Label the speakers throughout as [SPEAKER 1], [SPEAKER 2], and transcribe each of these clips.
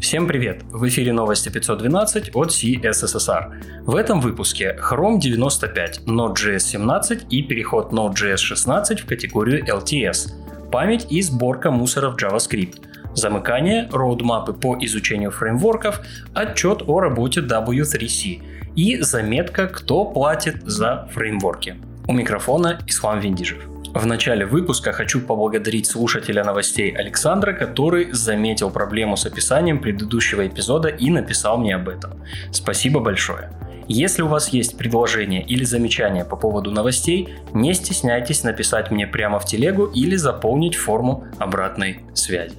[SPEAKER 1] Всем привет! В эфире новости 512 от CSSR. В этом выпуске Chrome 95, Node.js 17 и переход Node.js 16 в категорию LTS, память и сборка мусора в JavaScript, замыкание, роудмапы по изучению фреймворков, отчет о работе W3C и заметка, кто платит за фреймворки. У микрофона Ислам Виндижев. В начале выпуска хочу поблагодарить слушателя новостей Александра, который заметил проблему с описанием предыдущего эпизода и написал мне об этом. Спасибо большое. Если у вас есть предложения или замечания по поводу новостей, не стесняйтесь написать мне прямо в телегу или заполнить форму обратной связи.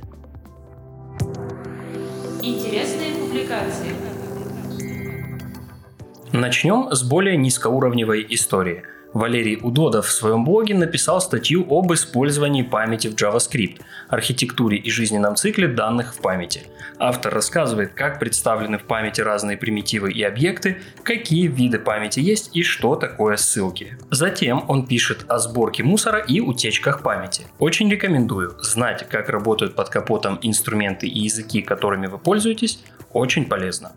[SPEAKER 2] Интересные публикации.
[SPEAKER 1] Начнем с более низкоуровневой истории – Валерий Удодов в своем блоге написал статью об использовании памяти в JavaScript, архитектуре и жизненном цикле данных в памяти. Автор рассказывает, как представлены в памяти разные примитивы и объекты, какие виды памяти есть и что такое ссылки. Затем он пишет о сборке мусора и утечках памяти. Очень рекомендую знать, как работают под капотом инструменты и языки, которыми вы пользуетесь, очень полезно.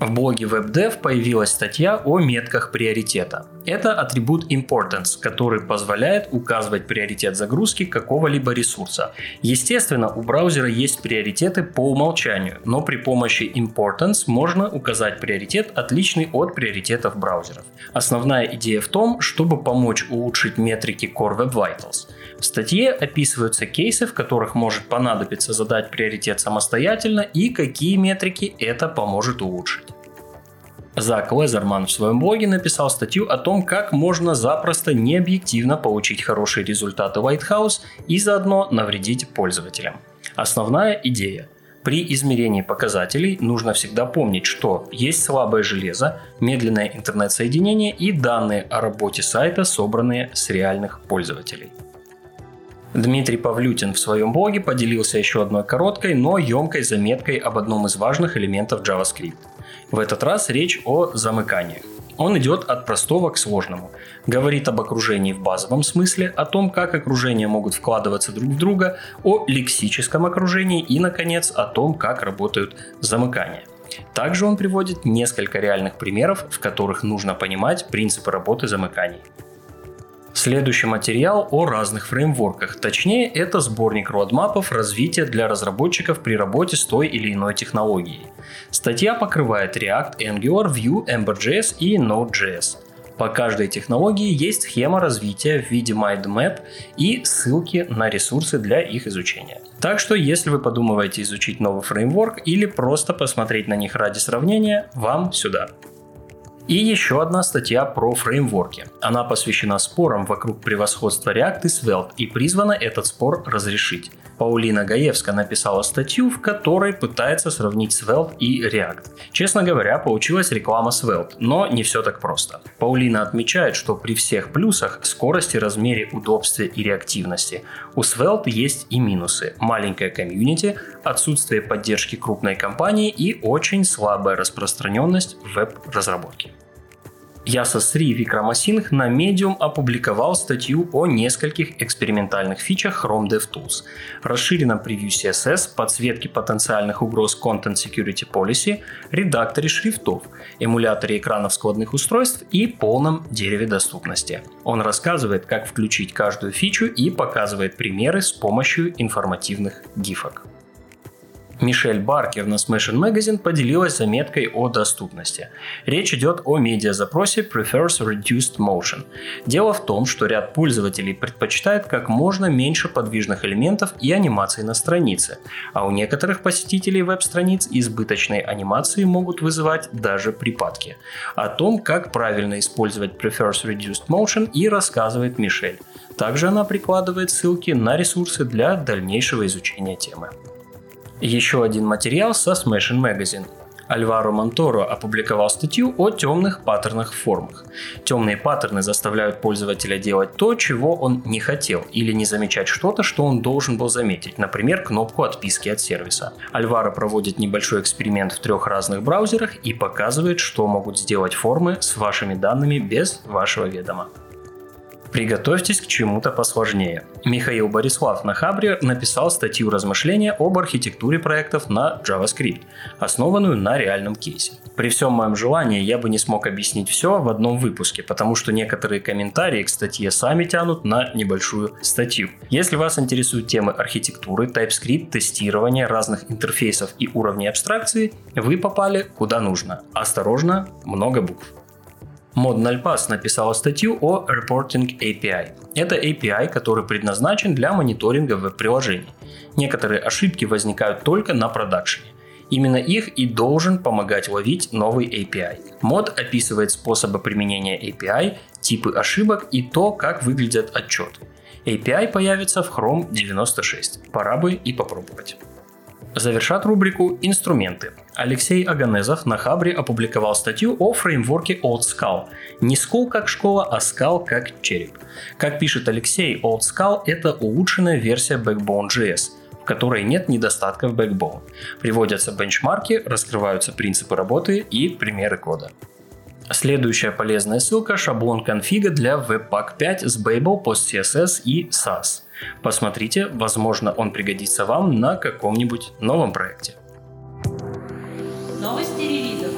[SPEAKER 1] В блоге WebDev появилась статья о метках приоритета. Это атрибут importance, который позволяет указывать приоритет загрузки какого-либо ресурса. Естественно, у браузера есть приоритеты по умолчанию, но при помощи importance можно указать приоритет, отличный от приоритетов браузеров. Основная идея в том, чтобы помочь улучшить метрики Core Web Vitals. В статье описываются кейсы, в которых может понадобиться задать приоритет самостоятельно и какие метрики это поможет улучшить. Зак Лезерман в своем блоге написал статью о том, как можно запросто необъективно получить хорошие результаты White House и заодно навредить пользователям. Основная идея – при измерении показателей нужно всегда помнить, что есть слабое железо, медленное интернет-соединение и данные о работе сайта, собранные с реальных пользователей. Дмитрий Павлютин в своем блоге поделился еще одной короткой, но емкой заметкой об одном из важных элементов JavaScript. В этот раз речь о замыканиях. Он идет от простого к сложному. Говорит об окружении в базовом смысле, о том, как окружения могут вкладываться друг в друга, о лексическом окружении и, наконец, о том, как работают замыкания. Также он приводит несколько реальных примеров, в которых нужно понимать принципы работы замыканий. Следующий материал о разных фреймворках, точнее это сборник родмапов развития для разработчиков при работе с той или иной технологией. Статья покрывает React, Angular, Vue, Ember.js и Node.js. По каждой технологии есть схема развития в виде mindmap и ссылки на ресурсы для их изучения. Так что если вы подумываете изучить новый фреймворк или просто посмотреть на них ради сравнения, вам сюда. И еще одна статья про фреймворки. Она посвящена спорам вокруг превосходства React и Svelte и призвана этот спор разрешить. Паулина Гаевска написала статью, в которой пытается сравнить Svelte и React. Честно говоря, получилась реклама Svelte, но не все так просто. Паулина отмечает, что при всех плюсах, скорости, размере, удобстве и реактивности, у Svelte есть и минусы. Маленькая комьюнити, отсутствие поддержки крупной компании и очень слабая распространенность в веб-разработке. Ясасри Викрамасингх на Medium опубликовал статью о нескольких экспериментальных фичах Chrome DevTools, расширенном превью CSS, подсветке потенциальных угроз Content Security Policy, редакторе шрифтов, эмуляторе экранов складных устройств и полном дереве доступности. Он рассказывает, как включить каждую фичу и показывает примеры с помощью информативных гифок. Мишель Баркер на Smashing Magazine поделилась заметкой о доступности. Речь идет о медиазапросе Prefers Reduced Motion. Дело в том, что ряд пользователей предпочитает как можно меньше подвижных элементов и анимаций на странице, а у некоторых посетителей веб-страниц избыточные анимации могут вызывать даже припадки. О том, как правильно использовать Prefers Reduced Motion и рассказывает Мишель. Также она прикладывает ссылки на ресурсы для дальнейшего изучения темы. Еще один материал со Smashing Magazine. Альваро Монторо опубликовал статью о темных паттернах в формах. Темные паттерны заставляют пользователя делать то, чего он не хотел, или не замечать что-то, что он должен был заметить, например, кнопку отписки от сервиса. Альваро проводит небольшой эксперимент в трех разных браузерах и показывает, что могут сделать формы с вашими данными без вашего ведома. Приготовьтесь к чему-то посложнее. Михаил Борислав на Хабре написал статью размышления об архитектуре проектов на JavaScript, основанную на реальном кейсе. При всем моем желании я бы не смог объяснить все в одном выпуске, потому что некоторые комментарии к статье сами тянут на небольшую статью. Если вас интересуют темы архитектуры, TypeScript, тестирования разных интерфейсов и уровней абстракции, вы попали куда нужно. Осторожно, много букв. Нальпас написала статью о Reporting API. Это API, который предназначен для мониторинга веб-приложений. Некоторые ошибки возникают только на продакшене. Именно их и должен помогать ловить новый API. Мод описывает способы применения API, типы ошибок и то, как выглядят отчеты. API появится в Chrome 96. Пора бы и попробовать. Завершат рубрику «Инструменты». Алексей Аганезов на Хабре опубликовал статью о фреймворке Old Skull. Не Skull как школа, а Skull как череп. Как пишет Алексей, Old Skull – это улучшенная версия Backbone.js, в которой нет недостатков Backbone. Приводятся бенчмарки, раскрываются принципы работы и примеры кода. Следующая полезная ссылка – шаблон конфига для Webpack 5 с Babel, PostCSS и SAS – Посмотрите, возможно он пригодится вам на каком-нибудь новом проекте.
[SPEAKER 2] Новости релизов.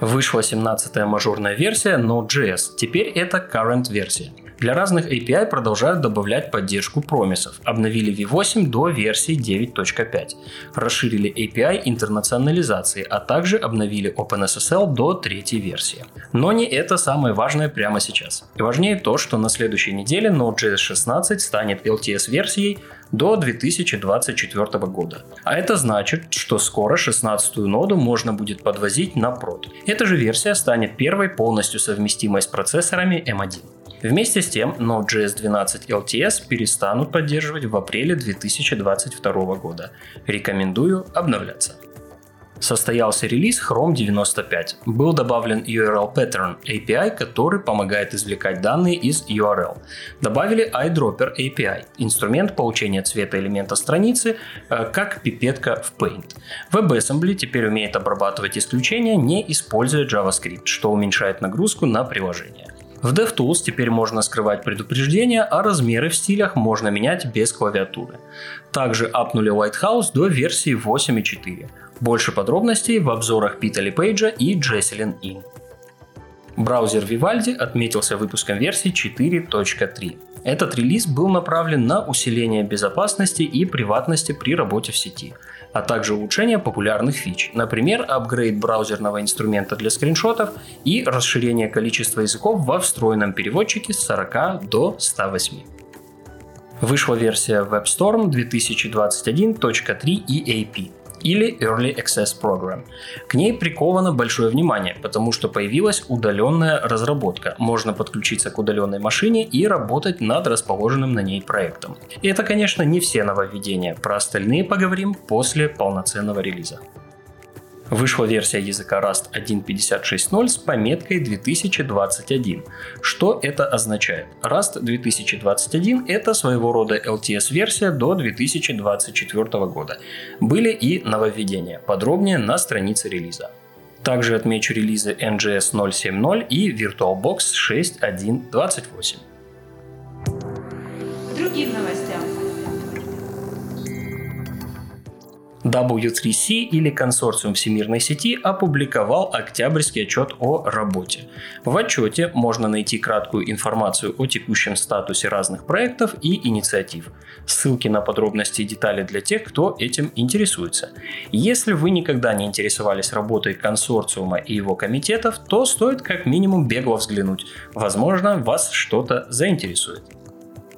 [SPEAKER 1] Вышла 17-я мажорная версия Node.js. Теперь это current версия. Для разных API продолжают добавлять поддержку промисов. Обновили V8 до версии 9.5. Расширили API интернационализации, а также обновили OpenSSL до третьей версии. Но не это самое важное прямо сейчас. Важнее то, что на следующей неделе Node.js 16 станет LTS-версией до 2024 года. А это значит, что скоро 16-ю ноду можно будет подвозить на прод. Эта же версия станет первой полностью совместимой с процессорами M1. Вместе с тем, Node.js 12 LTS перестанут поддерживать в апреле 2022 года. Рекомендую обновляться. Состоялся релиз Chrome 95. Был добавлен URL Pattern API, который помогает извлекать данные из URL. Добавили iDropper API, инструмент получения цвета элемента страницы, э, как пипетка в Paint. WebAssembly теперь умеет обрабатывать исключения, не используя JavaScript, что уменьшает нагрузку на приложение. В DevTools теперь можно скрывать предупреждения, а размеры в стилях можно менять без клавиатуры. Также апнули Lighthouse до версии 8.4. Больше подробностей в обзорах Питали Пейджа и Джесселин Ин. Браузер Vivaldi отметился выпуском версии 4.3. Этот релиз был направлен на усиление безопасности и приватности при работе в сети, а также улучшение популярных фич, например, апгрейд браузерного инструмента для скриншотов и расширение количества языков во встроенном переводчике с 40 до 108. Вышла версия WebStorm 2021.3 EAP или Early Access Program. К ней приковано большое внимание, потому что появилась удаленная разработка. Можно подключиться к удаленной машине и работать над расположенным на ней проектом. И это, конечно, не все нововведения. Про остальные поговорим после полноценного релиза. Вышла версия языка Rust 1.56.0 с пометкой 2021. Что это означает? Rust 2021 это своего рода LTS-версия до 2024 года. Были и нововведения, подробнее на странице релиза. Также отмечу релизы NGS 0.7.0 и VirtualBox 6.1.28.
[SPEAKER 2] Другим новостям.
[SPEAKER 1] W3C или консорциум всемирной сети опубликовал октябрьский отчет о работе. В отчете можно найти краткую информацию о текущем статусе разных проектов и инициатив. Ссылки на подробности и детали для тех, кто этим интересуется. Если вы никогда не интересовались работой консорциума и его комитетов, то стоит как минимум бегло взглянуть. Возможно, вас что-то заинтересует.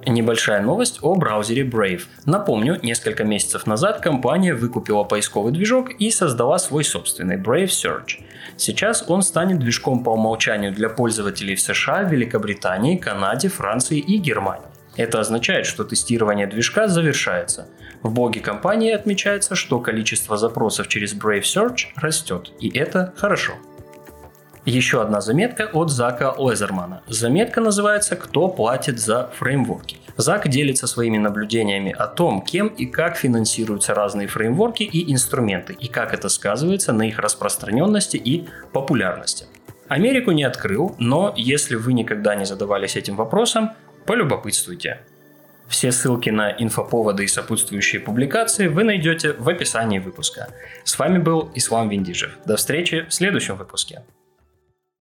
[SPEAKER 1] Небольшая новость о браузере Brave. Напомню, несколько месяцев назад компания выкупила поисковый движок и создала свой собственный Brave Search. Сейчас он станет движком по умолчанию для пользователей в США, Великобритании, Канаде, Франции и Германии. Это означает, что тестирование движка завершается. В блоге компании отмечается, что количество запросов через Brave Search растет, и это хорошо. Еще одна заметка от Зака Лезермана. Заметка называется «Кто платит за фреймворки?». Зак делится своими наблюдениями о том, кем и как финансируются разные фреймворки и инструменты, и как это сказывается на их распространенности и популярности. Америку не открыл, но если вы никогда не задавались этим вопросом, полюбопытствуйте. Все ссылки на инфоповоды и сопутствующие публикации вы найдете в описании выпуска. С вами был Ислам Виндижев. До встречи в следующем выпуске.